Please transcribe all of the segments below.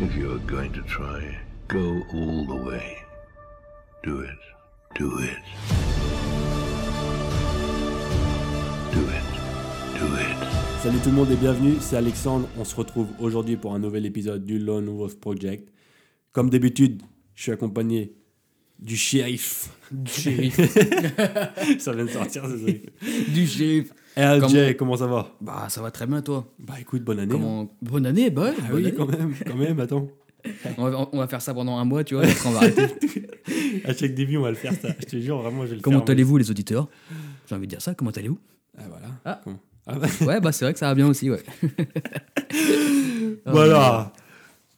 If you're going to try, go all the way. Do it. Do it. Do it. Do it. Salut tout le monde et bienvenue, c'est Alexandre. On se retrouve aujourd'hui pour un nouvel épisode du Lone Wolf Project. Comme d'habitude, je suis accompagné du shérif. Du shérif. ça vient de sortir, désolé. du shérif. Et LJ, Comment- comment ça va? Bah, ça va très bien, toi. Bah écoute, bonne année. hein. Bonne année, bah ouais, Ah bonne oui, année. quand même, quand même, attends. On, va, on va faire ça pendant un mois, tu vois, et après on va arrêter. À chaque début, on va le faire, ça. Je te jure, vraiment, je vais le Comment allez-vous, les auditeurs? J'ai envie de dire ça, comment allez-vous? Ah voilà. Ah. Comment? Ah, bah, Ouais, bah c'est vrai que ça va bien aussi, ouais. Voilà.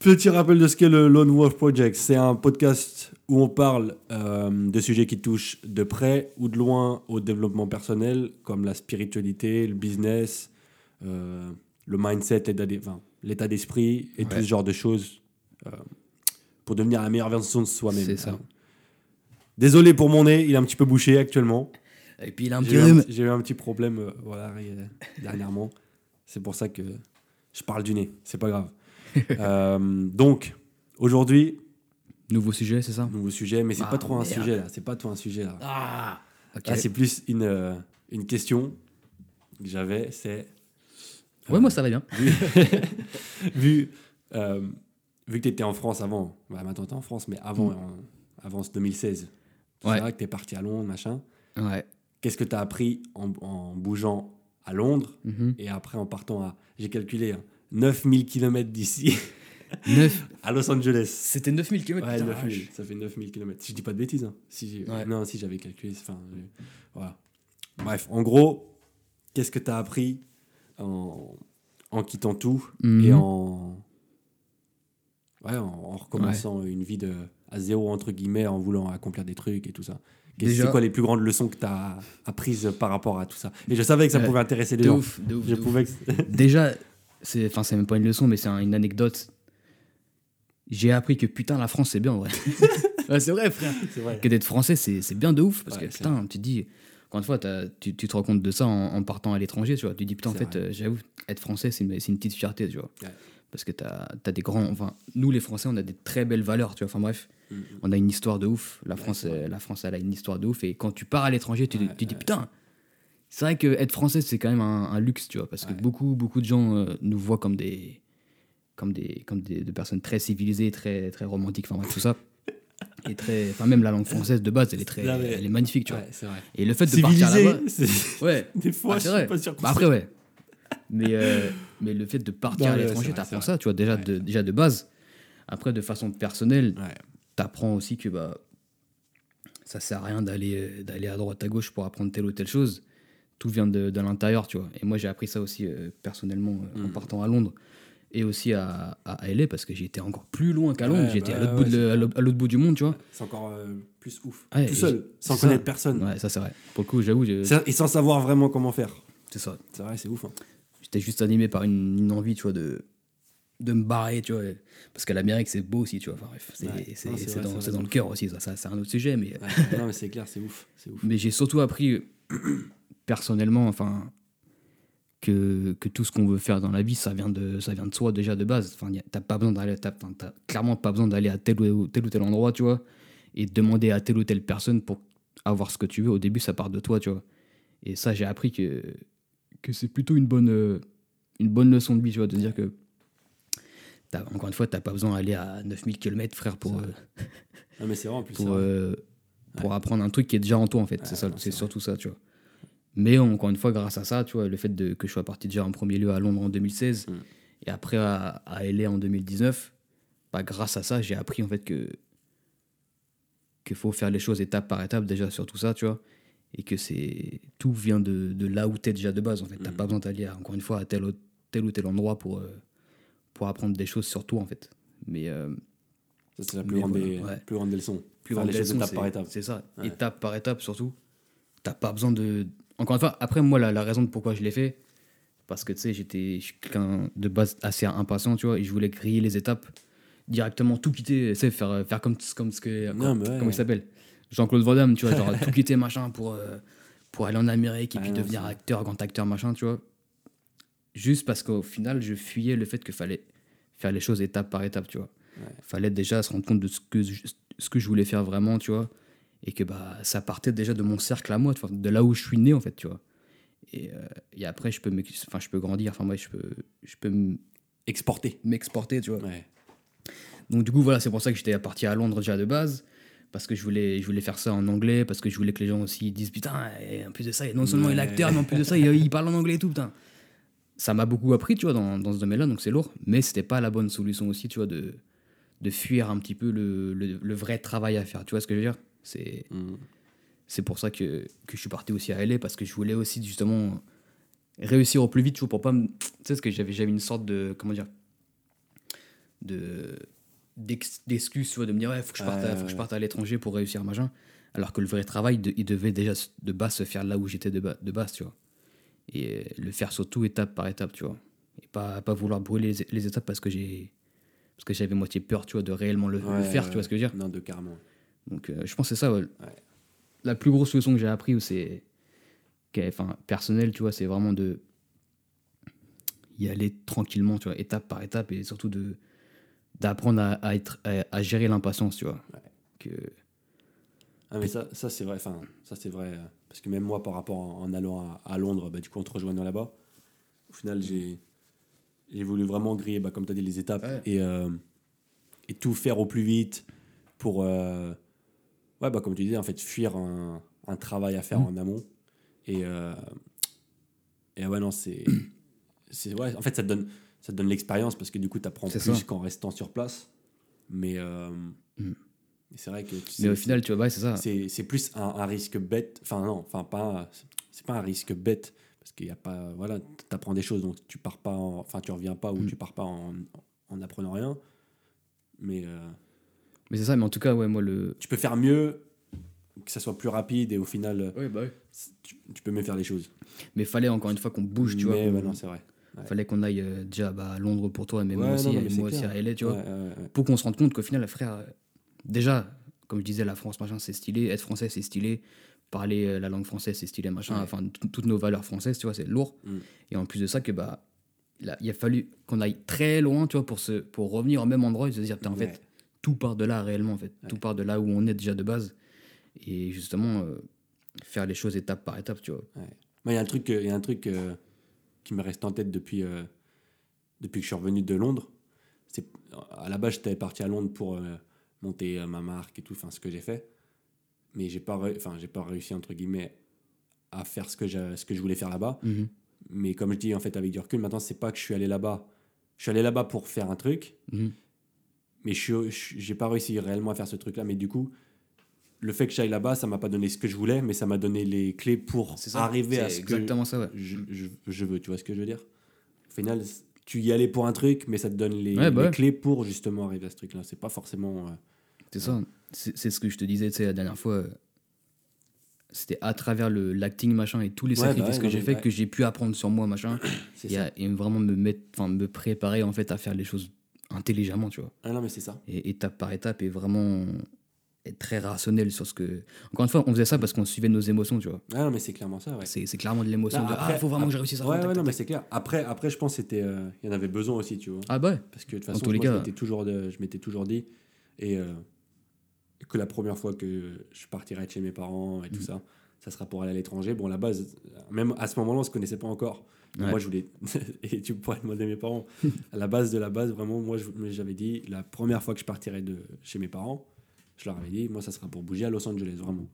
Petit rappel de ce qu'est le Lone Wolf Project. C'est un podcast où on parle euh, de sujets qui touchent de près ou de loin au développement personnel, comme la spiritualité, le business, euh, le mindset, enfin, l'état d'esprit et tout ce genre de choses euh, pour devenir la meilleure version de soi-même. C'est ça. Désolé pour mon nez, il est un petit peu bouché actuellement. Et puis il a un J'ai petit eu, un- rhume. j'ai eu un petit problème voilà, dernièrement. C'est pour ça que je parle du nez. C'est pas grave. Euh, donc, aujourd'hui, Nouveau sujet, c'est ça? nouveau sujet, mais c'est Ah, pas trop un merde. sujet là. C'est pas trop un sujet là. Ah. Là, c'est plus une, euh, une question que j'avais. C'est Ouais, moi ça va bien. vu, vu, euh, vu que tu étais en France avant, bah, maintenant tu es en France, mais avant, Mm. en- avant ce 2016, Ouais. c'est vrai que tu es parti à Londres, machin. Ouais. Qu'est-ce que tu as appris en, en bougeant à Londres Mhm. et après en partant à, j'ai calculé, hein, 9000 km d'ici à Los Angeles C'était 9000 km. Ouais, putain, 9000, vache. ça fait 9000 km. Si je dis pas de bêtises, hein. si Ouais. non, si j'avais calculé, enfin, voilà. Bref, en gros, qu'est-ce que tu as appris en, en quittant tout Mhm. et en, ouais, en, en recommençant une vie de, à zéro, entre guillemets, en voulant accomplir des trucs et tout ça C'est quoi les plus grandes leçons que tu as apprises par rapport à tout ça? Et je savais que ça pouvait intéresser les De gens. ouf, de ouf. Je de ouf. pouvais que- Déjà, c'est enfin c'est même pas une leçon, mais c'est un- une anecdote. J'ai appris que putain la France c'est bien en vrai. Ouais, c'est vrai frère. Vrai. Que d'être français c'est c'est bien de ouf parce Ouais, que putain tu te dis encore une fois tu, tu te rends compte de ça en, en partant à l'étranger tu vois. Tu te dis putain en fait euh, j'avoue être français c'est une, c'est une petite fierté tu vois. Ouais. Parce que t'as as des grands enfin nous les français on a des très belles valeurs tu vois. Enfin bref Mm, mm. on a une histoire de ouf. La Ouais, France euh, la France elle a une histoire de ouf et quand tu pars à l'étranger tu, te- Ouais, tu dis ouais. putain c'est vrai que être français c'est quand même un, un luxe tu vois parce que beaucoup beaucoup de gens euh, nous voient comme des comme des comme des, de personnes très civilisées très très romantiques enfin bref tout ça. Et très enfin même la langue française de base elle est très Non, mais- elle est magnifique tu vois. Ouais, c'est vrai. et le fait de partir Civilisé, là-bas c'est- ouais. des fois, Ah, je suis pas sûr bah après ouais. Mais euh, mais le fait de partir Non, à l'étranger t'apprends ça tu vois déjà de déjà de base. Après de façon personnelle t'apprends aussi que bah ça sert à rien d'aller d'aller à droite à gauche pour apprendre telle ou telle chose tout vient de, de l'intérieur tu vois et moi j'ai appris ça aussi euh, personnellement euh, en Mhm. partant à Londres et aussi à, à LA parce que été encore plus loin qu'à Londres Ouais, j'étais bah à l'autre ouais, bout de le- du monde tu vois C'est encore euh, plus ouf. Ouais, Tout seul, sans ça. connaître personne. ouais ça c'est vrai pour le coup j'avoue Et sans savoir vraiment comment faire. c'est ça C'est vrai, c'est ouf. hein. j'étais juste animé par une, une envie tu vois de de me barrer tu vois parce que l'Amérique c'est beau aussi tu vois enfin bref c'est dans, dans le cœur aussi ça, ça c'est un autre sujet mais non, mais c'est clair, c'est ouf. Ouf. Mais j'ai surtout appris personnellement, enfin, que, que tout ce qu'on veut faire dans la vie, ça vient de, ça vient de soi déjà de base. Enfin, t'as pas besoin d'aller, t'as, clairement pas besoin d'aller à tel ou tel ou tel endroit, tu vois, et de demander à telle ou telle personne pour avoir ce que tu veux. Au début, ça part de toi, tu vois. Et ça, j'ai appris que, que c'est plutôt une bonne, euh, une bonne leçon de vie, tu vois, de dire que t'as- encore une fois, t'as pas besoin d'aller à 9000 km, frère, pour, euh, Non, mais c'est vrai en plus. pour, euh, pour apprendre un truc qui est déjà en toi en fait. Ouais, c'est ça, non, c'est c'est surtout ça, tu vois. Mais encore une fois, grâce à ça, tu vois, le fait de, que je sois parti déjà en premier lieu à Londres en 2016 Mm. et après à, à LA en 2019, bah, grâce à ça, j'ai appris en fait que qu'il faut faire les choses étape par étape déjà sur tout ça, tu vois. Et que c'est tout vient de, de là où tu es déjà de base en fait. T'as Mm. pas besoin d'aller encore une fois à tel, tel ou tel endroit pour, euh, pour apprendre des choses sur toi en fait. Mais euh, Ça, c'est la plus grande, voilà, des, ouais. plus grande des leçons. plus grande les étape par étape. C'est ça, Ouais. étape par étape surtout. T'as pas besoin de. Encore une fois, après, moi, la, la raison de pourquoi je l'ai fait, parce que tu sais, j'étais quelqu'un de base assez impatient, tu vois, et je voulais griller les étapes directement, tout quitter, tu sais, faire, faire comme, comme ce que. Non, ouais. Comment il s'appelle? Jean-Claude Van Damme, tu vois, genre tout quitter, machin, pour, euh, pour aller en Amérique et Ah puis non, devenir acteur, grand acteur, machin, tu vois. Juste parce qu'au final, je fuyais le fait qu'il fallait faire les choses étape par étape, tu vois. Ouais. Fallait déjà se rendre compte de ce que, ce que je voulais faire vraiment, tu vois. Et que bah, ça partait déjà de mon cercle à moi, de là où je suis né, en fait, tu vois. Et, euh, et après, je peux, enfin, je peux grandir, enfin, moi, je peux, je peux m- Exporté. m'exporter, tu vois. Ouais. Donc du coup voilà, c'est pour ça que j'étais parti à Londres déjà de base parce que je voulais je voulais faire ça en anglais parce que je voulais que les gens aussi disent putain et en plus de ça non seulement il est acteur mais en plus de ça il, il parle en anglais et tout putain. Ça m'a beaucoup appris tu vois dans, dans ce domaine-là donc c'est lourd mais c'était pas la bonne solution aussi tu vois de de fuir un petit peu le, le, le vrai travail à faire tu vois ce que je veux dire? C'est Mm. c'est pour ça que, que je suis parti aussi à LA parce que je voulais aussi justement réussir au plus vite tu vois pour pas me... tu sais ce que j'avais j'avais une sorte de comment dire de d'ex- d'excuses tu vois de me dire ouais faut que je parte à, faut que je parte à l'étranger pour réussir machin. Alors que le vrai travail de- il devait déjà de base se faire là où j'étais de, ba- de base tu vois. Et le faire surtout étape par étape tu vois. Et pas pas vouloir brûler les, les étapes parce que j'ai parce que j'avais moitié peur tu vois de réellement le, faire ouais, tu vois ce que je veux dire. Non, de carrément. Donc euh, je pense que c'est ça ouais. la plus grosse leçon que j'ai appris c'est enfin personnelle tu vois c'est vraiment de y aller tranquillement tu vois étape par étape et surtout de d'apprendre à, à être à, à gérer l'impatience tu vois Ouais. que Ah, mais ça, ça c'est vrai. Enfin, ça c'est vrai. euh, Parce que même moi, par rapport en, en allant à, à Londres, bah, du coup, en te rejoignant là-bas, au final, j'ai j'ai voulu vraiment griller, bah, comme tu as dit, les étapes Ouais. et, euh, et tout faire au plus vite pour, euh, ouais, bah, comme tu disais, en fait, fuir un, un travail à faire Mhm. en amont. Et, euh, et ouais, non, c'est. c'est ouais, en fait, ça te donne, ça te donne l'expérience parce que du coup, tu apprends plus qu'en restant sur place. Mais, euh, mais c'est vrai que. tu mais au final tu vois ouais, c'est ça c'est c'est plus un, un risque bête. Enfin, non, enfin, pas. C'est pas un risque bête. Parce qu'il y a pas. Voilà, t'apprends des choses, donc tu pars pas. en- Enfin, tu reviens pas ou Mm. tu pars pas en, en apprenant rien. Mais euh, mais c'est ça mais en tout cas ouais moi le tu peux faire mieux, que ça soit plus rapide et au final, euh, ouais, bah tu, tu peux mieux faire les choses. mais fallait encore une fois qu'on bouge tu vois Mais ouais, non, c'est vrai. ouais. fallait qu'on aille euh, déjà bah, à Londres pour toi mais Ouais, moi aussi non, non, et mais c'est moi aussi clair. à LA tu vois Ouais, pour qu'on se rende compte qu'au final, frère, euh, déjà, comme je disais, la France, machin, c'est stylé, être français, c'est stylé, parler euh, la langue française, c'est stylé, machin, enfin, toutes nos valeurs françaises, tu vois, c'est lourd. Mm. Et en plus de ça, que bah, là, il a fallu qu'on aille très loin, tu vois, pour, se, pour revenir au même endroit et se dire, en fait, tout part de là réellement, en fait, tout part de là où on est déjà de base. Et justement, euh, faire les choses étape par étape, tu vois. Moi, il y a un truc, euh, il y a un truc euh, qui me reste en tête depuis, euh, depuis que je suis revenu de Londres. C'est, à la base, j'étais parti à Londres pour monter ma marque et tout, enfin, ce que j'ai fait. Mais j'ai pas, enfin, j'ai pas réussi, entre guillemets, à faire ce que, j'ai- ce que je voulais faire là-bas. Mhm. Mais comme je dis, en fait, avec du recul, maintenant, c'est pas que je suis allé là-bas. Je suis allé là-bas pour faire un truc, Mhm. Mais je j'ai pas réussi réellement à faire ce truc-là. Mais du coup, le fait que j'aille là-bas, ça m'a pas donné ce que je voulais, mais ça m'a donné les clés pour ça, arriver à ce que exactement ça, ouais. je, je, je veux. Tu vois ce que je veux dire? Au final, tu y allais pour un truc, mais ça te donne les, Ouais, bah les ouais. clés pour justement arriver à ce truc-là. C'est pas forcément. euh, C'est ça. C'est ce que je te disais, la dernière fois. euh, C'était à travers le l'acting, machin, et tous les bah sacrifices ouais, que j'ai fait que j'ai pu apprendre sur moi, machin. et, à- et vraiment me mettre, enfin, me préparer, en fait, à faire les choses intelligemment, tu vois. Ah non, mais c'est ça. Et étape par étape, et vraiment être très rationnel sur ce que. Encore une fois, on faisait ça parce qu'on suivait nos émotions, tu vois. Ah non, mais c'est clairement ça, ouais. C'est c'est clairement de l'émotion de Ah, faut vraiment que je réussisse à Ouais, ouais, tac, non, tac, mais c'est clair. Après, après, je pense qu'il y en avait besoin aussi, tu vois. Ah, bah ouais. Parce que de toute façon, tous les moi, je m'étais toujours, de- je m'étais toujours dit et euh, que la première fois que je partirais de chez mes parents et tout Mm. ça, ça sera pour aller à l'étranger. Bon, à la base, même à ce moment-là, on se connaissait pas encore. Ouais. Moi, je voulais et tu pourrais demander à mes parents. à la base de la base, vraiment, moi, j'avais dit la première fois que je partirais de chez mes parents, je leur avais dit, moi, ça sera pour bouger à Los Angeles, vraiment.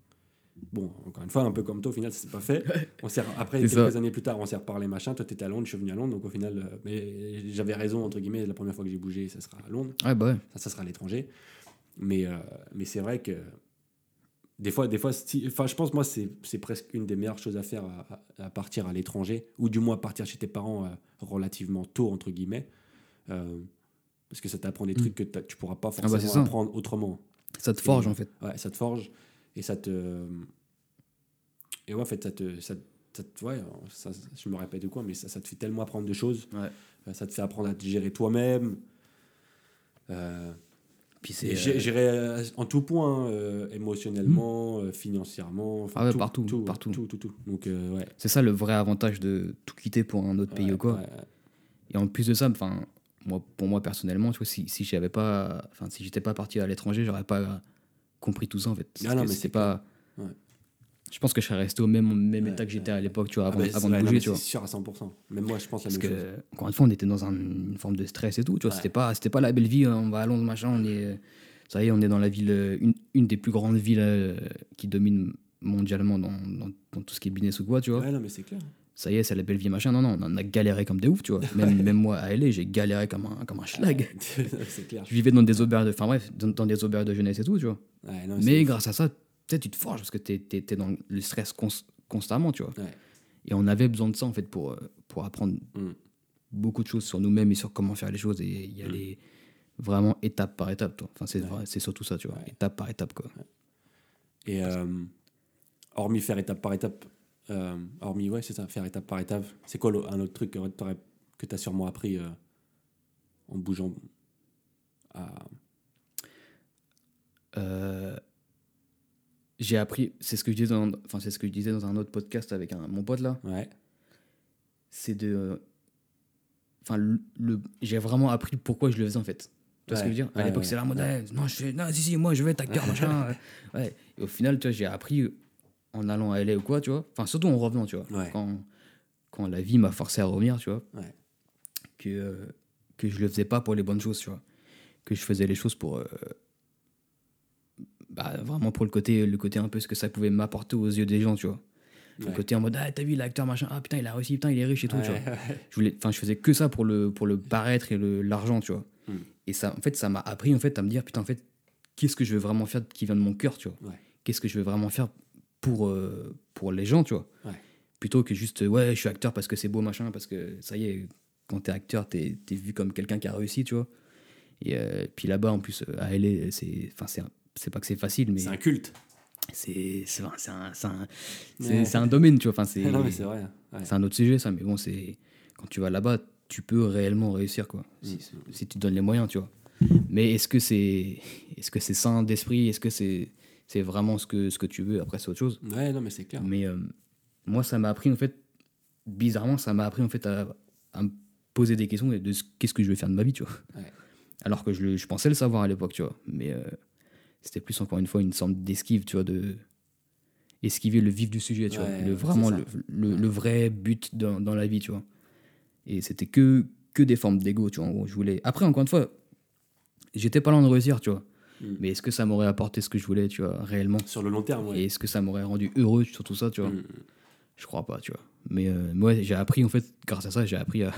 Bon, encore une fois, un peu comme toi, au final, ça s'est pas fait. On après, quelques ça. années plus tard, on s'est reparlé, machin. Toi, t'étais à Londres, je suis venu à Londres, donc au final, euh, mais j'avais raison, entre guillemets, la première fois que j'ai bougé, ça sera à Londres, Ouais, bah ouais. ça, ça sera à l'étranger. Mais, euh, mais c'est vrai que des fois, des fois enfin, je pense, moi, c'est, presque une des meilleures choses à faire à, partir à l'étranger, ou du moins partir chez tes parents euh, relativement tôt, entre guillemets. Euh, parce que ça t'apprend des Mm. trucs que tu pourras pas bah, c'est forcément apprendre autrement. Ça te forge, en fait. Ouais, ça te forge et ça te. Et ouais, en fait, ça te. Ça, ça te- ouais, ça- je me répète ou quoi, mais ça, ça te fait tellement apprendre de choses. Ouais. Euh, Ça te fait apprendre à te gérer toi-même. Euh, Euh, gérer euh, en tout point, hein, euh, émotionnellement, euh, financièrement. enfin, Ah ouais, tout, partout, tout, partout. Tout, tout, tout. Donc, ouais. C'est ça le vrai avantage de tout quitter pour un autre pays ou quoi. Et en plus de ça, enfin, moi, pour moi personnellement, tu vois, si, si j'avais pas, enfin, si j'étais pas parti à l'étranger, j'aurais pas compris tout ça en fait. Ah non, mais c'est pas. Je pense que je serais resté au même, même Ouais, état que j'étais à l'époque, tu vois, Ah avant, bah, avant de bouger, tu vois. C'est sûr à 100%. Même moi, je pense la Parce même que, chose. encore une fois, on était dans un- une forme de stress et tout, tu vois. Ouais. C'était pas, c'était pas la belle vie, hein, on va à Londres, machin, on est. Ça y est, on est dans la ville, euh, une, une des plus grandes villes euh, qui domine mondialement dans, dans, dans tout ce qui est business ou quoi, tu vois. Ouais, non, mais c'est clair. Ça y est, c'est la belle vie, machin. Non, non, on en a galéré comme des ouf, tu vois. Même, même moi, à LA, j'ai galéré comme un, comme un schlag. c'est clair. Je vivais dans des auberges de, enfin bref, dans, dans des auberges de jeunesse et tout, tu vois. Ouais, non, Mais grâce à ça, tu sais, tu te forges parce que t'es es, dans le stress cons- constamment, tu vois. Ouais. Et on avait besoin de ça, en fait, pour, euh, pour apprendre Mm. beaucoup de choses sur nous-mêmes et sur comment faire les choses et y aller vraiment étape par étape, toi. Enfin, c'est Ouais. surtout ça, tu vois. Ouais. Étape par étape, quoi. Et euh, hormis faire étape par étape, euh, hormis, ouais, c'est ça, faire étape par étape, c'est quoi un autre truc que tu as sûrement appris euh, en bougeant à... Euh, j'ai appris, c'est ce que je disais dans, enfin, c'est ce que je disais dans un autre podcast avec un, mon pote là. Ouais, c'est de. Enfin, le, le- j'ai vraiment appris pourquoi je le faisais en fait. Tu vois ce que je veux dire? À l'époque, ouais, c'est la mode, non, je fais, non, si, si, moi je veux être acteur, machin. euh, ouais. Et au final, tu vois, j'ai appris en allant à LA ou quoi, tu vois. Enfin, surtout en revenant, tu vois. Quand, quand la vie m'a forcé à revenir, tu vois. Que, euh, que je le faisais pas pour les bonnes choses, tu vois. Que je faisais les choses pour. euh, bah, vraiment pour le côté, le côté un peu ce que ça pouvait m'apporter aux yeux des gens, tu vois. Le côté en mode, ah, t'as vu l'acteur, machin, ah putain, il a réussi, putain, il est riche et tout, tu vois. Ouais, je voulais enfin je faisais que ça pour le pour le paraître et l'argent tu vois. Mm. et ça en fait ça m'a appris en fait à me dire putain en fait qu'est-ce que je veux vraiment faire qui vient de mon cœur tu vois. Qu'est-ce que je veux vraiment faire pour euh, pour les gens tu vois. Plutôt que juste ouais je suis acteur parce que c'est beau machin parce que ça y est quand t'es acteur t'es es vu comme quelqu'un qui a réussi tu vois. Et euh, puis là-bas en plus euh, à LA c'est c'est pas que c'est facile mais C'est un culte. c'est un, un, Ouais. un domaine tu vois enfin c'est. Ouais. c'est un autre sujet, ça, mais bon, c'est quand tu vas là-bas, tu peux réellement réussir, quoi. Si, Mm. si tu te donnes les moyens, tu vois. Mais est-ce que c'est est-ce que c'est sain d'esprit? Est-ce que c'est c'est vraiment ce que ce que tu veux? Après, c'est autre chose. Ouais, non, mais c'est clair. Mais euh, moi, ça m'a appris en fait, bizarrement, ça m'a appris en fait à, à me poser des questions de ce- qu'est-ce que je vais faire de ma vie, tu vois. Ouais. Alors que je, je pensais le savoir à l'époque, tu vois. Mais euh, c'était plus encore une fois une sorte d'esquive, tu vois, de esquiver le vif du sujet, tu Ouais, vois. Le, vraiment le, vrai but dans, dans la vie, tu vois. Et c'était que, que des formes d'ego, tu vois. en gros. Je voulais... Après, encore une fois, j'étais pas loin de réussir, tu vois. Mm. Mais est-ce que ça m'aurait apporté ce que je voulais, tu vois, réellement? Sur le long terme, ouais. Et est-ce que ça m'aurait rendu heureux sur tout ça, tu vois? Mm. Je crois pas, tu vois. Mais euh, moi, j'ai appris, en fait, grâce à ça, j'ai appris à,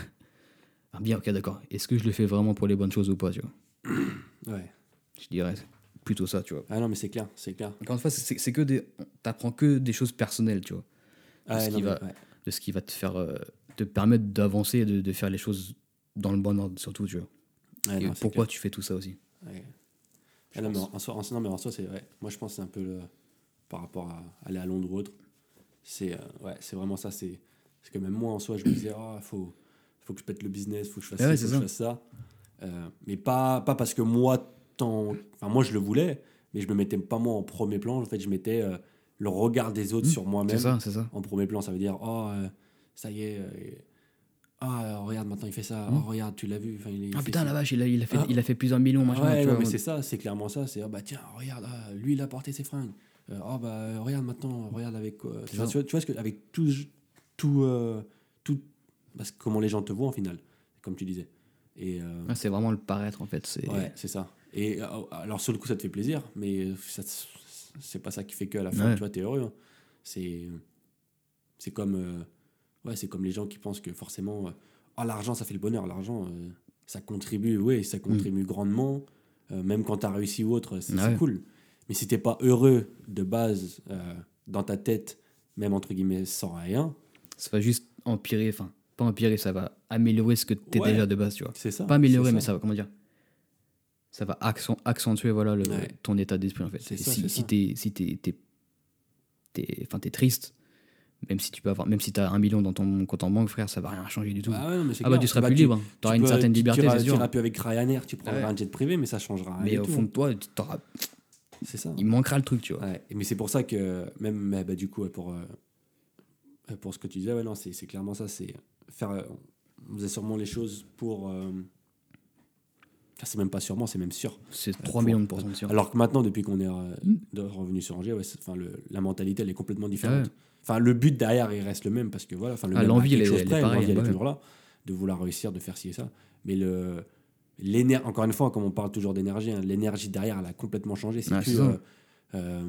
à bien, ok, d'accord. Est-ce que je le fais vraiment pour les bonnes choses ou pas, tu vois? Ouais. Je dirais plutôt ça, tu vois. Ah non, mais c'est clair, c'est clair. Encore une fois, c'est que des. T'apprends que des choses personnelles, tu vois. Ah, ce qui va- ouais. De ce qui va te faire. euh, te permettre d'avancer et de, de faire les choses dans le bon ordre, surtout, tu vois. Et non, pourquoi clair. tu fais tout ça aussi? Ouais. Ah non, mais en, soi, en non, mais en soi, c'est ouais. Moi, je pense c'est un peu le, par rapport à aller à Londres ou autre. C'est euh, ouais, c'est vraiment ça. C'est que même moi, en soi, je me disais, ah, faut, faut que je pète le business, faut que je fasse c'est faut que je ça. fasse ça. Euh, mais pas, pas parce que moi, tant, enfin, moi, je le voulais, mais je me mettais pas moi en premier plan. En fait, je mettais euh, le regard des autres Mmh, sur moi-même C'est ça, c'est ça. en premier plan. Ça veut dire, oh, euh, ça y est. euh, ah, regarde, maintenant il fait ça. Mm. Oh, regarde, tu l'as vu. Enfin, il, il Ah putain, la vache, il a, il a, fait, Ah. il a fait plusieurs millions, machin. Ouais, non, vois, mais c'est ça, c'est clairement ça. C'est, ah bah tiens, regarde, ah, lui il a porté ses fringues. Oh bah regarde maintenant, regarde avec Tu vois, tu vois, ce que, avec tout, tout, tout parce que comment les gens te voient en final, comme tu disais. Et euh, Ouais, c'est vraiment le paraître, en fait. C'est ouais, c'est ça. Et euh, alors sur le coup, ça te fait plaisir, mais c'est pas ça qui fait qu'à la fin, Ouais. tu vois, t'es heureux. hein. C'est, c'est comme, euh, ouais, c'est comme les gens qui pensent que forcément, euh, oh, l'argent, ça fait le bonheur. L'argent, euh, ça contribue, oui, ça contribue grandement. Euh, même quand t'as réussi ou autre, c'est Ouais. cool. Mais si t'es pas heureux de base dans ta tête, même entre guillemets sans rien, ça va juste empirer, enfin, pas empirer, ça va améliorer ce que t'es Ouais. déjà de base, tu vois. c'est ça. Pas améliorer, mais ça va, comment dire Ça va accent- accentuer voilà, le, Ouais. ton état d'esprit, en fait. Ça, si si t'es si enfin, t'es triste, même si tu peux avoir, même si t'as un million dans ton compte en banque, frère, ça va rien changer du tout. Ah, ouais, non, mais c'est Ah bah tu seras Bah, plus tu- libre, hein. tu t'auras une certaine tu- liberté, tu c'est Tu sûr. iras plus avec Ryanair, tu prendras Ouais. un jet privé, mais ça changera rien. Mais du au tout. fond de toi, t'auras- c'est ça. il manquera le truc, tu vois. Ouais, mais c'est pour ça que, même bah, du coup, pour, euh, pour ce que tu disais, ouais, non, c'est clairement ça. C'est faire, euh, on faisait sûrement les choses pour, euh, c'est même pas sûrement, c'est même sûr. C'est 3 pour- millions de pourcents de sûr. Alors que maintenant, depuis qu'on est euh, Mm. revenu sur Angers, ouais, enfin, le- la mentalité, elle est complètement différente. Ouais. Enfin, le but derrière, il reste le même parce que voilà, enfin, le Ah, l'envie, elle elle est près, l'envie, elle est toujours là, de vouloir réussir, de faire ci et ça. Mais le, encore une fois, comme on parle toujours d'énergie, hein, l'énergie derrière, elle a complètement changé. C'est plus, euh, euh,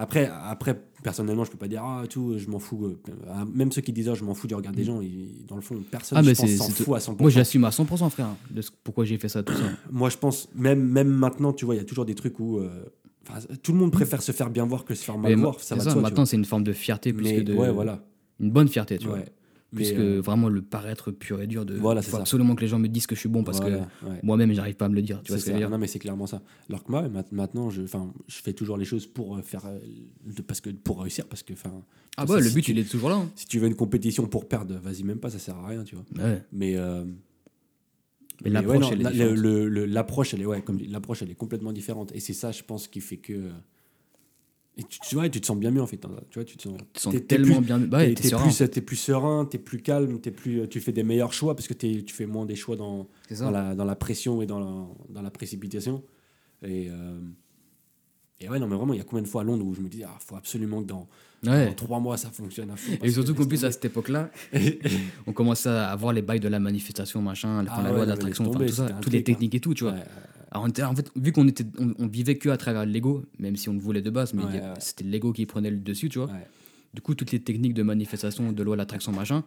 après, après, personnellement, je peux pas dire ah tout, je m'en fous. euh, ah, Même ceux qui disent ah, je m'en fous du regard des gens, ils- dans le fond, personne Mm. Ah, s'en fout à 100%. Moi, j'assume à 100%, frère, de ce- pourquoi j'ai fait ça, tout ça. Moi, je pense, même, même maintenant, tu vois, il y a toujours des trucs où. euh, tout le monde préfère se faire bien voir que se faire mal Mais voir. Ça va ça, maintenant, c'est une forme de fierté plus Mais que de. ouais, voilà. Une bonne fierté, tu vois. Plus que euh, vraiment le paraître pur et dur de. Voilà, faut absolument que les gens me disent que je suis bon parce voilà, que ouais. moi-même, j'arrive pas à me le dire. Tu vois ce que je veux ça. dire Non, mais c'est clairement ça. Alors que moi, ma- maintenant, je, enfin, je fais toujours les choses pour euh, faire, euh, de- parce que pour réussir, parce que, enfin, Ah, bah, le si but, tu- il est toujours là. hein. si tu veux une compétition pour perdre, vas-y même pas, ça sert à rien, tu vois. Ouais. Mais, euh, Mais mais l'approche, elle elle est, ouais, comme l'approche, elle est complètement différente. Et c'est ça, je pense, qui fait que. Euh, Et tu, tu vois, tu te sens bien mieux en fait. hein. Tu vois, tu te sens, Tu tellement plus- bien. Bah, ouais, t'es- plus, t'es plus serein, t'es plus calme, t'es plus, tu fais des meilleurs choix parce que t'es- tu fais moins des choix dans, dans, la, dans la pression et dans la, dans la précipitation. Et, euh, et ouais, non, mais vraiment, il y a combien de fois à Londres où je me dis, ah, faut absolument que dans, trois mois ça fonctionne à fond. Et surtout que qu'en plus, à cette époque-là, on commençait à avoir les bails de la manifestation, machin, Ah la ouais, loi d'attraction, enfin, toutes les techniques et tout, tu vois. Alors, on était- en fait, vu qu'on était, on, on vivait que à travers l'ego, même si on le voulait de base, mais Ouais, c'était l'ego qui prenait le dessus, tu vois. Du coup, toutes les techniques de manifestation, de loi d'attraction, machin,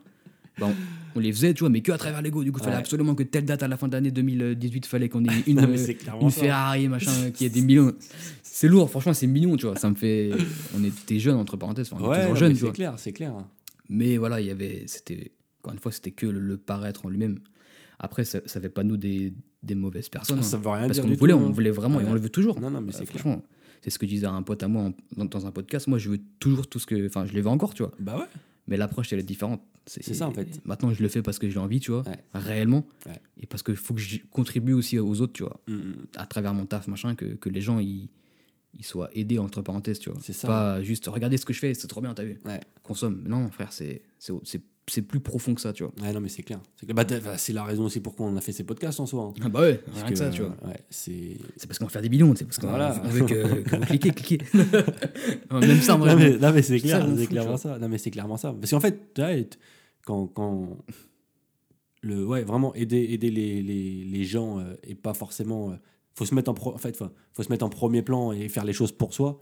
ben, on, on les faisait, tu vois, mais que à travers l'ego. Du coup, il fallait absolument que telle date à la fin de l'année 2018, fallait qu'on ait une, Non, c'est une. Ferrari, machin, qui ait des millions. C'est lourd, franchement, c'est mignon, tu vois. Ça me fait. On était jeunes, entre parenthèses, enfin, on Ouais, toujours jeunes, tu c'est vois. clair, c'est clair. Mais voilà, il y avait. C'était. Encore une fois, c'était que le, le paraître en lui-même. Après, ça, ça fait pas nous des, des mauvaises personnes. Ça hein. veut rien Parce qu'on voulait, tout, on hein. voulait vraiment et on le veut toujours. Non, non, mais Euh, c'est franchement, c'est ce que à un pote à moi en- dans, dans un podcast. Moi, je veux toujours tout ce que. Enfin, je les veux encore, tu vois. Bah ouais. Mais l'approche, elle est différente. C'est ça, en fait. Maintenant, je le fais parce que j'ai envie, tu vois, Ouais. réellement. Ouais. Et parce qu'il faut que je contribue aussi aux autres, tu vois, Mm, mm. à travers mon taf, machin, que, que les gens, ils, ils soient aidés, entre parenthèses, tu vois. C'est ça. Pas juste, regardez ce que je fais, c'est trop bien, t'as vu. Ouais. Consomme. Non, frère, c'est c'est- plus profond que ça, tu vois. Ouais, non, mais c'est clair. C'est. Bah, bah, la raison aussi pourquoi on a fait ces podcasts en soi. hein. Ah bah ouais, Parce rien que, ça, tu euh, vois. Ouais, c'est. C'est parce qu'on va faire des millions, c'est parce qu'on Voilà. on veut que, que vous cliquez, cliquez. Même ça, moi, non, mais, non, mais c'est clair, c'est clairement ça. Non, mais c'est clairement ça. Parce qu'en fait, quand, quand le, ouais, vraiment aider, aider les, les, les gens euh, et pas forcément. euh, faut se mettre en, pro- en fait, faut, faut se mettre en premier plan et faire les choses pour soi.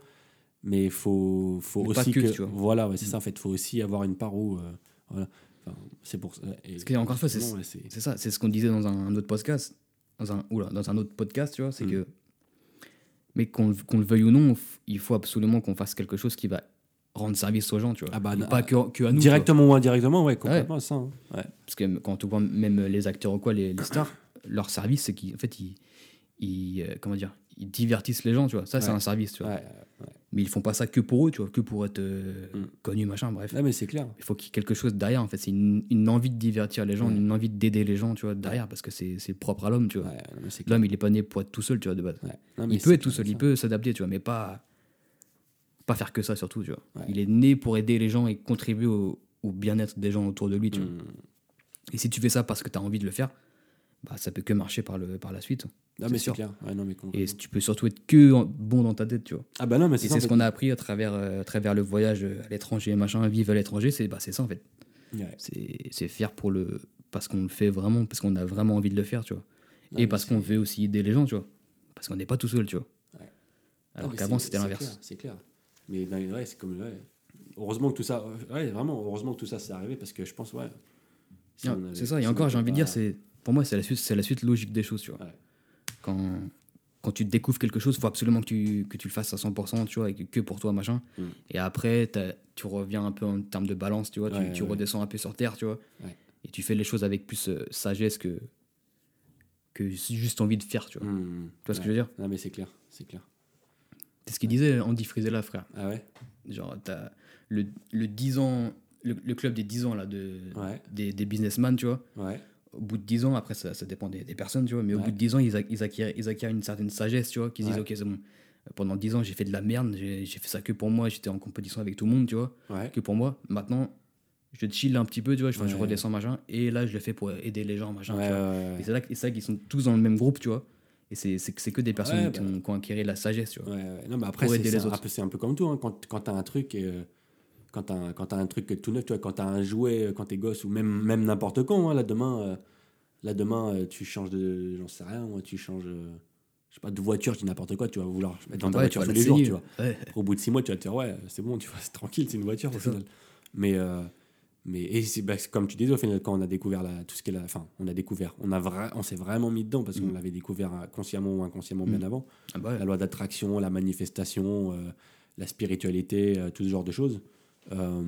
Mais faut, faut Mais pas aussi que, que, tu vois. voilà, ouais, c'est Mm. ça. En fait, faut aussi avoir une part où, euh, voilà. Enfin, c'est pour ça. Et Parce que, encore une fois, c'est- ouais, c'est- C'est ça, c'est ce qu'on disait dans un, un autre podcast. Dans un, oula, dans un autre podcast, tu vois, c'est Mm. que. Mais qu'on le- veuille ou non, il faut absolument qu'on fasse quelque chose qui va rendre service aux gens, tu vois. Ah bah, pas que, que à nous. Directement ou indirectement, ouais, complètement ça. hein. Ouais. Parce que quand tu vois même les acteurs ou quoi, les, les stars, leur service, c'est qu'en fait, ils, ils, euh, comment dire, ils divertissent les gens, tu vois. Ça, c'est Ouais. un service, tu vois. Mais ils font pas ça que pour eux, tu vois, que pour être euh, Mm. connus, machin, bref. ouais, mais c'est clair. Il faut qu'il y ait quelque chose derrière, en fait. C'est une, une envie de divertir les gens, une envie d'aider les gens, tu vois, derrière, parce que c'est propre à l'homme, tu vois. Ouais. L'homme, il est pas né pour être tout seul, tu vois, de base. Ouais. Non, mais il peut être tout seul, il peut s'adapter, tu vois, mais pas, pas faire que ça, surtout, tu vois. Ouais. Il est né pour aider les gens et contribuer au, au bien-être des gens autour de lui, tu vois. Mm. Et si tu fais ça parce que tu as envie de le faire, bah, ça peut que marcher par, le, par la suite. C'est mais c'est clair. Ouais, non, mais Et tu peux surtout être que en- bon dans ta tête, tu vois. Ah bah non, mais Et c'est ce qu'on a appris à travers, euh, à travers le voyage à l'étranger, machin, vivre à l'étranger, c'est bah, ça en fait. Ouais. C'est faire pour le. Parce qu'on le fait vraiment, parce qu'on a vraiment envie de le faire, tu vois. Et parce qu'on veut aussi aider les gens, tu vois. Parce qu'on n'est pas tout seul, tu vois. Ouais. Alors qu'avant, c'était l'inverse. C'est clair. Mais non, ouais, c'est comme. ouais. Heureusement que tout ça. Ouais, vraiment, heureusement que tout ça s'est arrivé parce que je pense, ouais. si C'est ça, et encore, j'ai envie de dire, c'est pour moi, c'est la, suite- c'est la suite logique des choses, tu vois. Ouais. Quand, quand tu découvres quelque chose, il faut absolument que tu, que tu le fasses à 100%, tu vois, et que, pour toi, machin. Mm. Et après, tu reviens un peu en termes de balance, tu vois, tu, Ouais, tu ouais. redescends un peu sur terre, tu vois. Et tu fais les choses avec plus euh, sagesse que, que juste envie de faire, tu vois. Hmm. Tu vois ce que je veux dire? Non, mais c'est clair. C'est clair. C'est ce qu'il disait Andy Frisella, frère. Ah ouais? Genre, t'as le, le 10 ans, le, le club des 10 ans, là, de, des, des businessmen, tu vois. Ouais. Au bout de 10 ans, après ça, ça dépend des, des personnes, tu vois, mais au Ouais. bout de 10 ans, ils, ac- ils, acquièrent, ils acquièrent une certaine sagesse, tu vois, qui se disent, ok, c'est bon, pendant 10 ans, j'ai fait de la merde, j'ai fait ça que pour moi, j'étais en compétition avec tout le monde, tu vois, Ouais. que pour moi. Maintenant, je chill un petit peu, tu vois, je, je redescends, machin, et là, je le fais pour aider les gens, machin, tu vois. Et c'est là, qu'ils sont tous dans le même groupe, tu vois. Et c'est que des personnes Ouais, qui, bah. ont, qui ont acquis la sagesse, tu vois. Non, mais après, Pour c'est aider c'est les un, autres. peu- c'est un peu comme tout. Hein. Quand, quand t'as un truc, euh, quand t'as quand t'as un truc tout neuf, tu vois, quand t'as un jouet, euh, quand t'es gosse, ou même, même n'importe quand, hein, là, demain, euh, là, demain euh, tu changes de. J'en sais rien, moi, tu changes. euh, je sais pas, de voiture, dis n'importe quoi, tu vas vouloir mettre dans ta Ouais, voiture tu tous les jours, tu vois. Ouais. Au bout de six mois, tu vas te dire, ouais, c'est bon, tu vois, c'est tranquille, c'est une voiture au ça. final. Mais, mais et c'est bah, c'est comme tu disais, au final, quand on a découvert la, tout ce qui est la. Enfin, on a découvert, on, a vra- on s'est vraiment mis dedans parce qu'on Mm. l'avait découvert consciemment ou inconsciemment Mm. bien avant Ah bah ouais. la loi d'attraction, la manifestation, la spiritualité, tout ce genre de choses. Euh,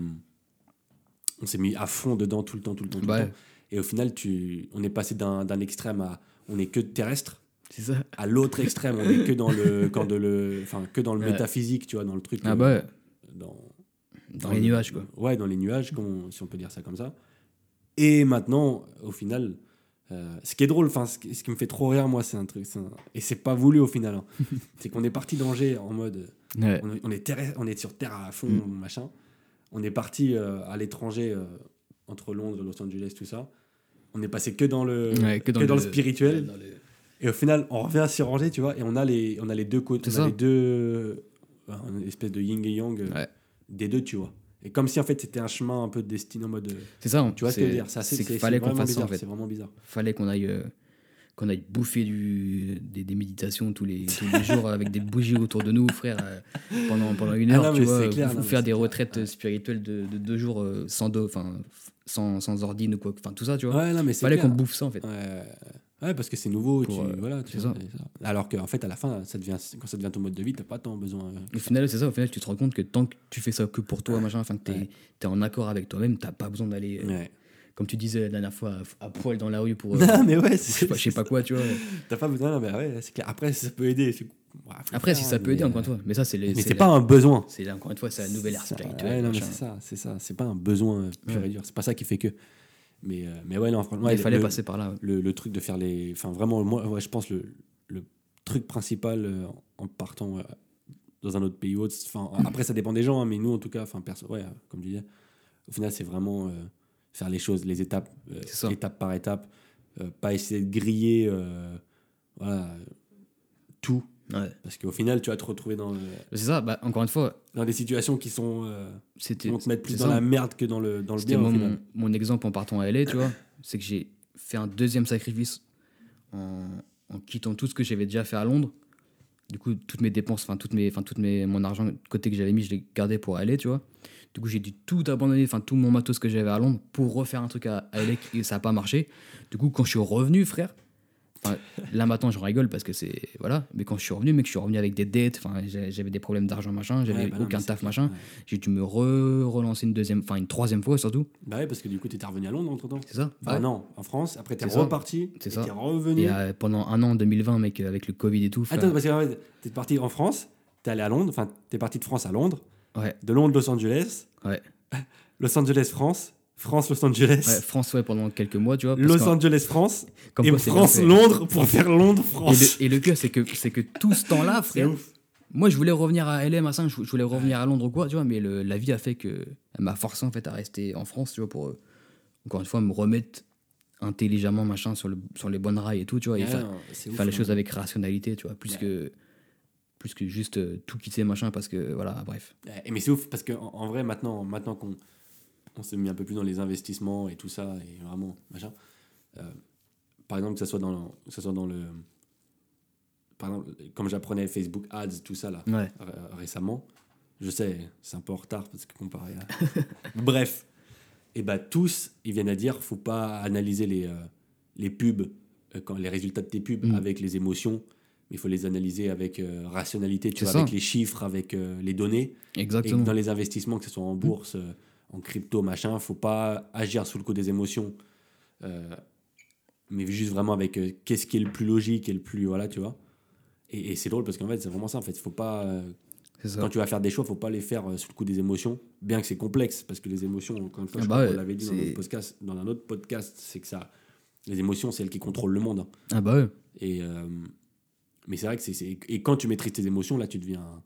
on s'est mis à fond dedans tout le temps, tout le temps, tout le ouais. temps. Et au final, tu, on est passé d'un extrême à on est que terrestre, C'est ça. à l'autre extrême, on est que dans le, quand de le, enfin que dans le Ouais. métaphysique, tu vois, dans le truc. Ah euh, bah ouais. dans, Dans les nuages, quoi. Ouais, dans les nuages, comme on- si on peut dire ça comme ça. Et maintenant, au final, euh, ce qui est drôle, enfin, ce, qui- ce qui me fait trop rire, moi, c'est un truc, un- et c'est pas voulu au final, hein. c'est qu'on est parti d'Angers en mode, Ouais. on, est- on est terre- on est sur terre à fond, Mm. machin. On est parti euh, à l'étranger, euh, entre Londres, Los Angeles, tout ça. On est passé que dans le, Ouais, que dans, le, spirituel. dans Et au final, on revient sur Angers, tu vois, et on a les, on a les deux côtés, on a les deux, euh, une espèce de yin et yang Ouais. des deux, tu vois. Et comme si en fait c'était un chemin un peu destiné en mode. C'est ça. tu vois ce que je veux dire C'est fallait qu'on fasse en fait. C'est vraiment bizarre. fallait qu'on aille, euh, qu'on aille bouffer du, des, des méditations tous les, tous les jours avec des bougies autour de nous, frère, euh, pendant, pendant une Ah heure, non, tu vois, clair, ou non, faire des clair. retraites spirituelles de, de deux jours euh, sans dos, enfin, sans, sans ordine ou quoi, enfin tout ça, tu vois. Ouais, non, mais fallait qu'on bouffe ça en fait. Ouais, ouais, parce que c'est nouveau. Pour, tu, euh, voilà, tu ça. ça. Alors qu'en fait, à la fin, ça devient, quand ça devient ton mode de vie, t'as pas tant besoin. euh, Au final, c'est ça, au final, tu te rends compte que tant que tu fais ça que pour toi, machin, enfin que t'es es en accord avec toi-même, t'as pas besoin d'aller, euh, Ouais. Comme tu disais la dernière fois, à, à poil dans la rue pour. euh, Non, mais ouais, je sais pas, je sais pas quoi, tu vois. T'as pas besoin, non, mais ouais, c'est clair. Après, ça peut aider. c'est- Ouais, Après, si ça peut aider, encore une fois. Mais ça, c'est Mais c'est pas un besoin. C'est encore une fois, c'est la nouvelle ère spirituelle. ouais, non, mais machin. c'est ça, c'est ça. C'est pas un besoin pur Ouais. et dur. C'est pas ça qui fait que. Mais, euh, mais ouais, non, franchement, Il fallait le- passer par là. ouais. le, le truc de faire les. Enfin, vraiment, moi, je pense le, le truc principal euh, en partant dans un autre pays ou autre. Enfin, après, ça dépend des gens, hein, mais nous, en tout cas, enfin, perso, ouais, comme je disais, au final, c'est vraiment euh, faire les choses, les étapes, euh, étape par étape. euh, pas essayer de griller euh, voilà, tout. Ouais. Parce qu'au final, tu vas te retrouver dans, le- C'est ça, bah, encore une fois, dans des situations qui sont. euh, c'était. te mettre plus dans ça. la merde que dans le, dans le bien. au moi, final. mon, mon exemple en partant à LA, tu vois. C'est que j'ai fait un deuxième sacrifice en, en quittant tout ce que j'avais déjà fait à Londres. Du coup, toutes mes dépenses, enfin, toutes mes, enfin, toutes mes, mon argent de côté que j'avais mis, je l'ai gardé pour aller, tu vois. Du coup, j'ai dû tout abandonner, enfin, tout mon matos que j'avais à Londres pour refaire un truc à, à LA et ça n'a pas marché. Du coup, quand je suis revenu, frère, enfin, là maintenant, je rigole parce que c'est. Voilà. Mais quand je suis revenu, mec, je suis revenu avec des dettes, enfin, j'avais des problèmes d'argent, machin, j'avais Ouais, bah aucun taf, machin. ouais. J'ai dû me re relancer une deuxième, enfin, une troisième fois surtout. Bah ouais, parce que du coup, tu étais revenu à Londres entre temps. C'est ça Enfin, Ouais. non, en France. Après, t'es reparti. C'est ça. T'es revenu. Et euh, pendant un an, en 2020, mec, avec le Covid et tout. Attends, parce que t'es parti en France, t'es allé à Londres, enfin, t'es parti de France à Londres, Ouais, de Londres, Los Angeles, ouais. Los Angeles, France, France, Los Angeles, ouais France, ouais, pendant quelques mois, tu vois. parce Los qu'en- Angeles, France, comme et quoi, c'est bien France, fait. Londres pour faire Londres, Et France. le, et le pire, c'est que, c'est que tout ce temps-là, frère, ouf. moi, je voulais revenir à LA, machin, je, je voulais revenir à Londres ou quoi, tu vois, mais le- la vie a fait que. Elle m'a forcé, en fait, à rester en France, tu vois, pour, euh, encore une fois, me remettre intelligemment, machin, sur, le, sur les bonnes rails et tout, tu vois, et Ouais, faire, non, ouf, les hein. choses avec rationalité, tu vois, plus Ouais. que. Plus que juste euh, tout quitter, machin, parce que, voilà, bref. Ouais, mais c'est ouf parce qu'en en, vrai, maintenant, maintenant qu'on on s'est mis un peu plus dans les investissements et tout ça, et vraiment, machin. euh, par exemple, que ça soit dans le, que ça soit dans le. Par exemple, comme j'apprenais Facebook Ads, tout ça là, Ouais. récemment, je sais, c'est un peu en retard parce que comparé à. Bref, et bah tous, ils viennent à dire, faut pas analyser les, euh, les pubs, euh, quand, les résultats de tes pubs Mm. avec les émotions, mais il faut les analyser avec euh, rationalité, tu vois, ça. avec les chiffres, avec les données. Et Exactement. que dans les investissements, que ce soit en bourse, euh, en crypto, machin, faut pas agir sous le coup des émotions, euh, mais juste vraiment avec euh, qu'est-ce qui est le plus logique et le plus. Voilà, tu vois. Et, et c'est drôle parce qu'en fait, c'est vraiment ça. En fait, faut pas. euh, ça. quand tu vas faire des choix, faut pas les faire sous le coup des émotions, bien que c'est complexe, parce que les émotions, encore une fois, Ah bah ouais, qu'on l'avait dit dans, c'est- notre podcast, dans un autre podcast, c'est que ça. Les émotions, c'est elles qui contrôlent le monde. hein. Ah bah ouais. Et, mais c'est vrai que c'est- Et quand tu maîtrises tes émotions, là, tu deviens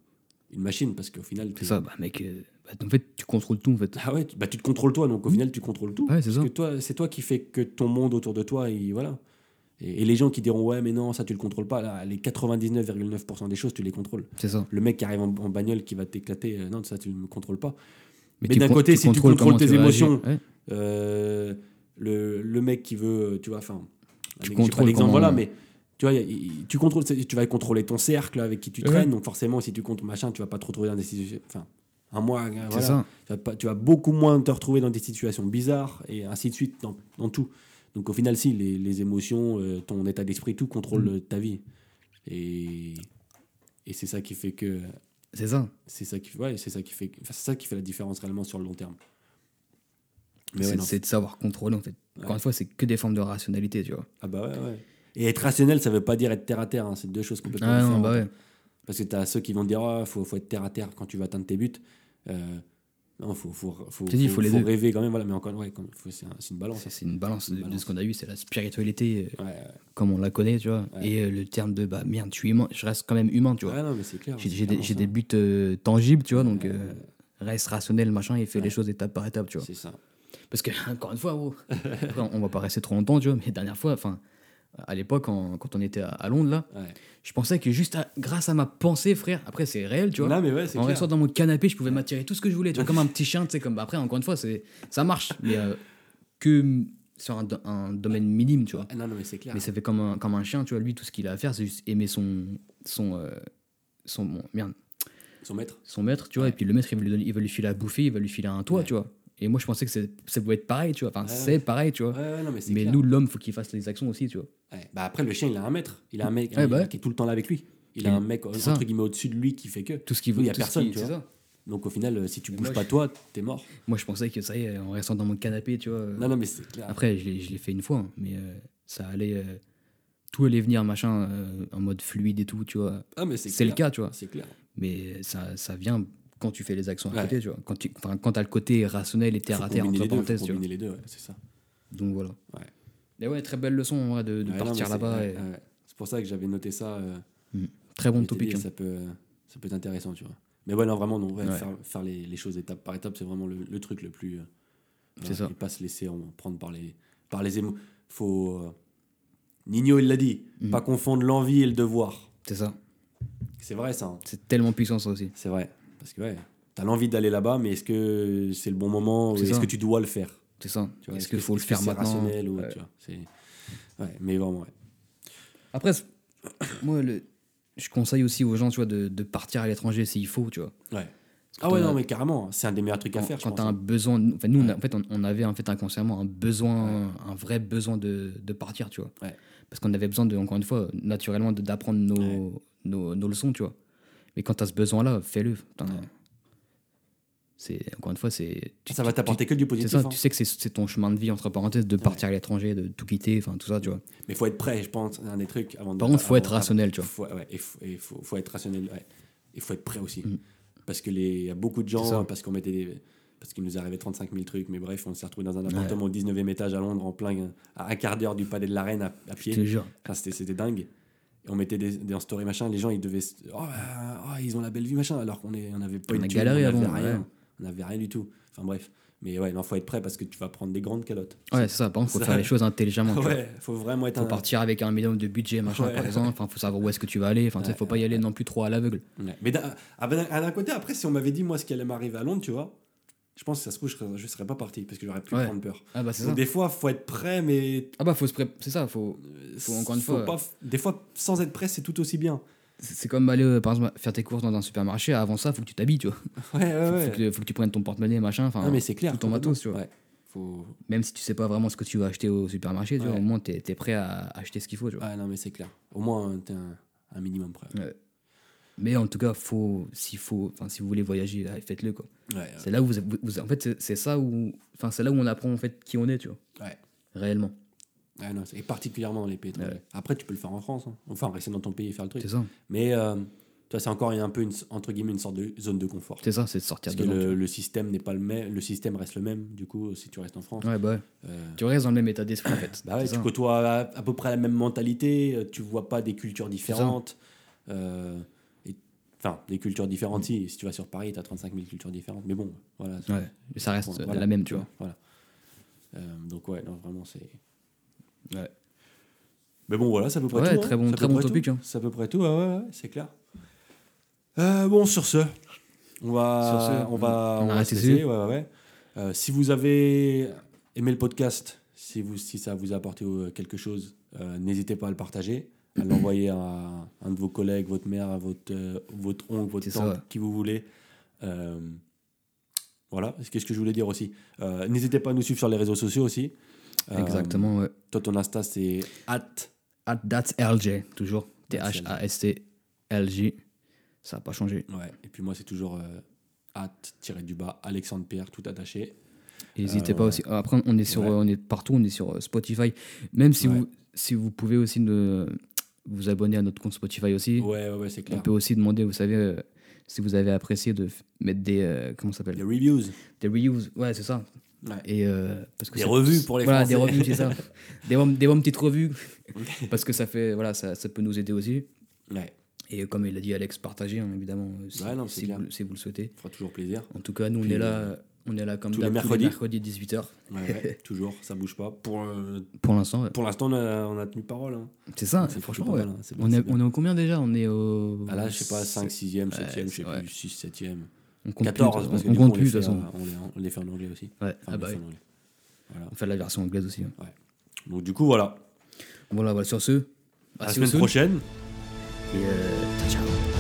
une machine, parce qu'au final. C'est ça, bah mec, euh, bah, en fait, tu contrôles tout, en fait. Ah ouais, tu, bah, tu te contrôles toi, donc au final tu contrôles tout. Ouais, c'est ça. que toi, c'est toi qui fais que ton monde autour de toi, il, voilà. Et, et les gens qui diront ouais mais non ça tu le contrôles pas là les 99,9% des choses tu les contrôles. C'est ça. Le mec qui arrive en, en bagnole qui va t'éclater euh, non ça tu ne contrôles pas. Mais tu d'un côté, si tu contrôles contrôles tes émotions, Ouais. Euh, le, le mec qui veut tu vois enfin Tu j'ai pas contrôles l'exemple voilà mais tu vois, tu contrôles, tu vas contrôler ton cercle avec qui tu Ouais. traînes, donc forcément, si tu comptes machin, tu vas pas te retrouver dans des situations. Enfin, un mois, euh, voilà, ça. tu, vas pas- tu vas beaucoup moins te retrouver dans des situations bizarres et ainsi de suite dans, dans tout. Donc au final, si, les, les émotions, euh, ton état d'esprit, tout contrôle Mm. ta vie. Et, et c'est ça qui fait que. C'est ça. C'est ça qui, ouais, c'est ça qui fait, c'est ça qui fait la différence réellement sur le long terme. Mais c'est de savoir contrôler en fait. Encore une fois, c'est que des formes de rationalité, tu vois. Ah bah ouais, ouais. Et être rationnel, ça veut pas dire être terre à terre. hein, C'est deux choses complètement Ah différentes. non, bah ouais. Parce que tu as ceux qui vont dire il faut, faut être terre à terre quand tu vas atteindre tes buts. Euh, non, faut, faut, faut, il faut les deux. rêver quand même. Voilà, mais encore, ouais, faut- c'est un- c'est une balance. C'est une balance de, ce qu'on a eu, c'est la spiritualité euh, Ouais, ouais. comme on la connaît, tu vois. Ouais. Et euh, le terme de bah merde, je suis humain, je reste quand même humain, tu vois. J'ai des, buts euh, tangibles, tu vois, donc reste rationnel, machin, et fais les choses étape par étape, tu vois. C'est ça. Parce que, encore une fois, après, on va pas rester trop longtemps, tu vois, mais dernière fois, enfin, à l'époque, quand, on était à, Londres, là, Ouais. je pensais que juste à- grâce à ma pensée, frère, après, c'est réel, tu vois. Non, mais ouais, en clair. restant dans mon canapé, je pouvais m'attirer tout ce que je voulais, tu vois, comme un petit chien, tu sais, comme après, encore une fois, ça marche, mais euh, que sur un, do- un domaine minime, tu vois. Ah, Non, non, mais c'est clair. Mais ça fait comme un, comme un chien, tu vois, lui, tout ce qu'il a à faire, c'est juste aimer son. son, euh, son bon, merde, Son maître. son maître, tu vois, et puis le maître, il va lui, donner, il va lui filer à bouffer, il va lui filer un toit, tu vois. Et moi, je pensais que ça pouvait être pareil, tu vois. Enfin, Ouais, c'est pareil, tu vois. Ouais, ouais, non, mais nous, l'homme, faut qu'il fasse les actions aussi, tu vois. Bah, après, le chien, il a un maître. Il a un mec bah qui est tout le temps là avec lui. Il a un mec, entre guillemets, au-dessus de lui qui fait que. Tout ce qu'il veut. il y a personne, tu vois. Donc au final, euh, si tu bouges moi, pas je- toi, t'es mort. Moi, je pensais que ça y est, en restant dans mon canapé, tu vois. euh, Non, non, mais c'est clair. Après, je l'ai fait une fois, hein, mais euh, ça allait. euh, tout allait venir, machin, euh, en mode fluide et tout, tu vois. Ah, mais c'est C'est le cas, tu vois. C'est clair. Mais ça, ça vient quand tu fais les actions à Ouais. côté, tu vois. Quand tu quand as le côté rationnel et terre à terre, entre les deux, faut parenthèses, tu vois. combiner les deux, ouais, c'est ça. Donc voilà. Ouais. Et ouais, très belle leçon vrai, de, de Ouais, partir là-bas. ouais, et- ouais. C'est pour ça que j'avais noté ça. euh, Très bon topic. hein. Ça peut, ça peut être intéressant, tu vois. Mais ouais, non, vraiment, non, ouais, Ouais. faire, faire les, les choses étape par étape, c'est vraiment le, le truc le plus. euh, C'est ouais, ça. Et pas se laisser en prendre par les, par les émotions. Faut. euh, Nino, il l'a dit, Mhm. pas confondre l'envie et le devoir. C'est ça. C'est vrai, ça. hein. C'est tellement puissant ça aussi. C'est vrai. Parce que, ouais, t'as l'envie d'aller là-bas, mais est-ce que c'est le bon moment est-ce que tu dois le faire? C'est ça. tu vois, Est-ce qu'il faut le faire c'est maintenant? rationnel ou, Ouais. tu vois, c'est- ouais, mais vraiment, ouais. Après, moi, le- je conseille aussi aux gens, tu vois, de, de partir à l'étranger s'il faut, tu vois. Ouais. Ah ouais, non, mais carrément, c'est un des meilleurs trucs à faire, quand t'as un hein. besoin, enfin nous, on a- Ouais. en fait, on, on avait en fait inconsciemment un besoin, un vrai besoin de, de partir, tu vois. Ouais. Parce qu'on avait besoin de, encore une fois, naturellement, d'apprendre nos, nos, nos leçons, tu vois. Mais quand t'as ce besoin-là, fais-le. C'est encore une fois, c'est. tu- Ça va tu- t'apporter que du positif. ça, hein. tu sais que c'est- ton chemin de vie, entre parenthèses, de partir à l'étranger, de tout quitter, enfin tout ça, tu vois. Mais faut être prêt, je pense, un des trucs. Avant de- Par contre, faut avant- être rationnel, tu vois. Faut, ouais, et faut, et faut, faut être rationnel, ouais. Il faut être prêt aussi. Mm. Parce que les, y a beaucoup de gens, parce qu'on mettait des, parce qu'il nous arrivait 35 000 trucs, mais bref, on s'est retrouvé dans un appartement au 19e étage à Londres, en plein, à un quart d'heure du palais de la Reine à, à pied. c'était dingue. On mettait des, des en story machin, les gens ils devaient. Oh, bah, oh, ils ont la belle vie machin, alors qu'on est, on avait pas On une a galéré on avait avant, rien. ouais. On avait rien du tout. Enfin bref. Mais ouais, non, faut être prêt parce que tu vas prendre des grandes calottes. Ouais, c'est ça. Par contre, faut Ça- faire les choses intelligemment. Ouais, faut vraiment être Faut un. partir avec un minimum de budget, machin, Ouais. par exemple. Enfin, faut savoir où est-ce que tu vas aller. Enfin, tu sais, faut pas y aller non plus trop à l'aveugle. Ouais. Mais ah, d'un- d'un côté, après, si on m'avait dit moi ce qui allait m'arriver à Londres, tu vois, je pense que ça se trouve, je serais, je serais pas parti parce que j'aurais pu Ouais. prendre peur. Ah bah c'est Donc ça. des fois, faut être prêt, mais. Ah bah faut se pré- c'est ça. Faut. Faut encore une faut fois- pas f- des fois, sans être prêt, c'est tout aussi bien. C'est comme aller, euh, par exemple, faire tes courses dans un supermarché. Avant ça, faut que tu t'habilles, tu vois. Ouais, ouais, Faut, ouais. faut que, faut que tu prennes ton porte-monnaie, machin. Enfin, Ah, mais c'est clair. tout ton matos, tu vois. Ouais. Faut... même si tu sais pas vraiment ce que tu vas acheter au supermarché, tu vois, au moins t'es es prêt à acheter ce qu'il faut, tu vois. Ouais, non, mais c'est clair. Au moins, t'es un, un minimum prêt. Ouais. Mais en tout cas, faut, s'il faut, enfin, si vous voulez voyager, faites-le quoi. Ouais, C'est là où vous, vous- en fait, c'est- ça où, enfin, c'est là où on apprend en fait qui on est, tu vois, ouais. réellement. Non, et particulièrement dans les pays étrangers. Après, tu peux le faire en France. hein. Enfin, rester dans ton pays et faire le truc. C'est ça, Mais euh, toi, c'est encore un peu, une, entre guillemets, une sorte de zone de confort. c'est ça, c'est de sortir Parce que de là. le, le système n'est pas le même. Le système reste le même, du coup, si tu restes en France. Ouais, bah. Euh, Tu restes dans le même état d'esprit en fait. Bah tu côtoies à, à peu près la même mentalité, euh, tu vois pas des cultures différentes. euh, Enfin, des cultures différentes, si. Si tu vas sur Paris, tu as 35 000 cultures différentes. Mais bon, voilà. c'est- Ouais, mais ça reste bon, voilà, la même, tu vois. Voilà. Euh, donc, ouais, non, vraiment, c'est. Ouais. Mais bon, voilà, c'est à peu près Ouais, tout. très hein. bon- C'est à très bon topic, hein. C'est à peu près tout, ouais, c'est clair. Euh, bon, sur ce, on va, Sur ce, on va, on on va se laisser, ouais, ouais, ouais. Euh, si vous avez aimé le podcast, si, vous, si ça vous a apporté euh, quelque chose, n'hésitez pas à le partager, à l'envoyer à un de vos collègues, votre mère, votre, euh, votre oncle, votre ça, tante, ouais. qui vous voulez. Euh, voilà, qu'est-ce que je voulais dire aussi Euh, N'hésitez pas à nous suivre sur les réseaux sociaux aussi. Euh, Exactement, ouais. Toi, ton Insta, c'est at. At That's LJ, toujours. T-H-A-S-T-L-J. Ça n'a pas changé. Ouais. Et puis moi, c'est toujours at tiré du bas Alexandre Pierre, tout attaché. N'hésitez Euh, pas aussi. Après, on est, sur, Ouais. on est partout, on est sur Spotify. Même si, Ouais. vous, si vous pouvez aussi ne- vous abonner à notre compte Spotify aussi, Ouais, ouais, ouais, c'est on peut aussi demander, vous savez, euh, si vous avez apprécié de mettre des. euh, comment ça s'appelle? Reviews. Des reviews. Ouais, c'est ça. Ouais. Et euh, parce que Des revues pour les voilà, Français. des revues, c'est ça. Des bonnes, des bonnes petites revues. parce que ça fait. Voilà, ça, ça peut nous aider aussi. Ouais, Et comme il a dit Alex, partagez, hein, évidemment, si, Ouais, non, c'est si, clair. vous, si vous le souhaitez. ça fera toujours plaisir. En tout cas, nous, on est là. On est là comme tous les mercredis. mercredis 18h. Ouais, ouais, toujours, ça bouge pas. Pour, euh, Pour l'instant, ouais. pour l'instant, on a, on a tenu parole. hein. c'est ça. C'est franchement, mal, hein. Bien, on, est, on est au combien déjà? On est au. Ah là, je sais pas, 5, 6e, 7e, Ouais, je sais plus, 6, 7e. On compte 14, plus, parce que on du compte coup, on plus de toute façon. on les, on les fait en anglais aussi. Ouais, Enfin, ah on bah fait oui. en anglais. Voilà. On fait la version anglaise aussi. hein. Donc du coup, voilà. Voilà, voilà, sur ce. À la semaine prochaine. Et euh, ciao, ciao.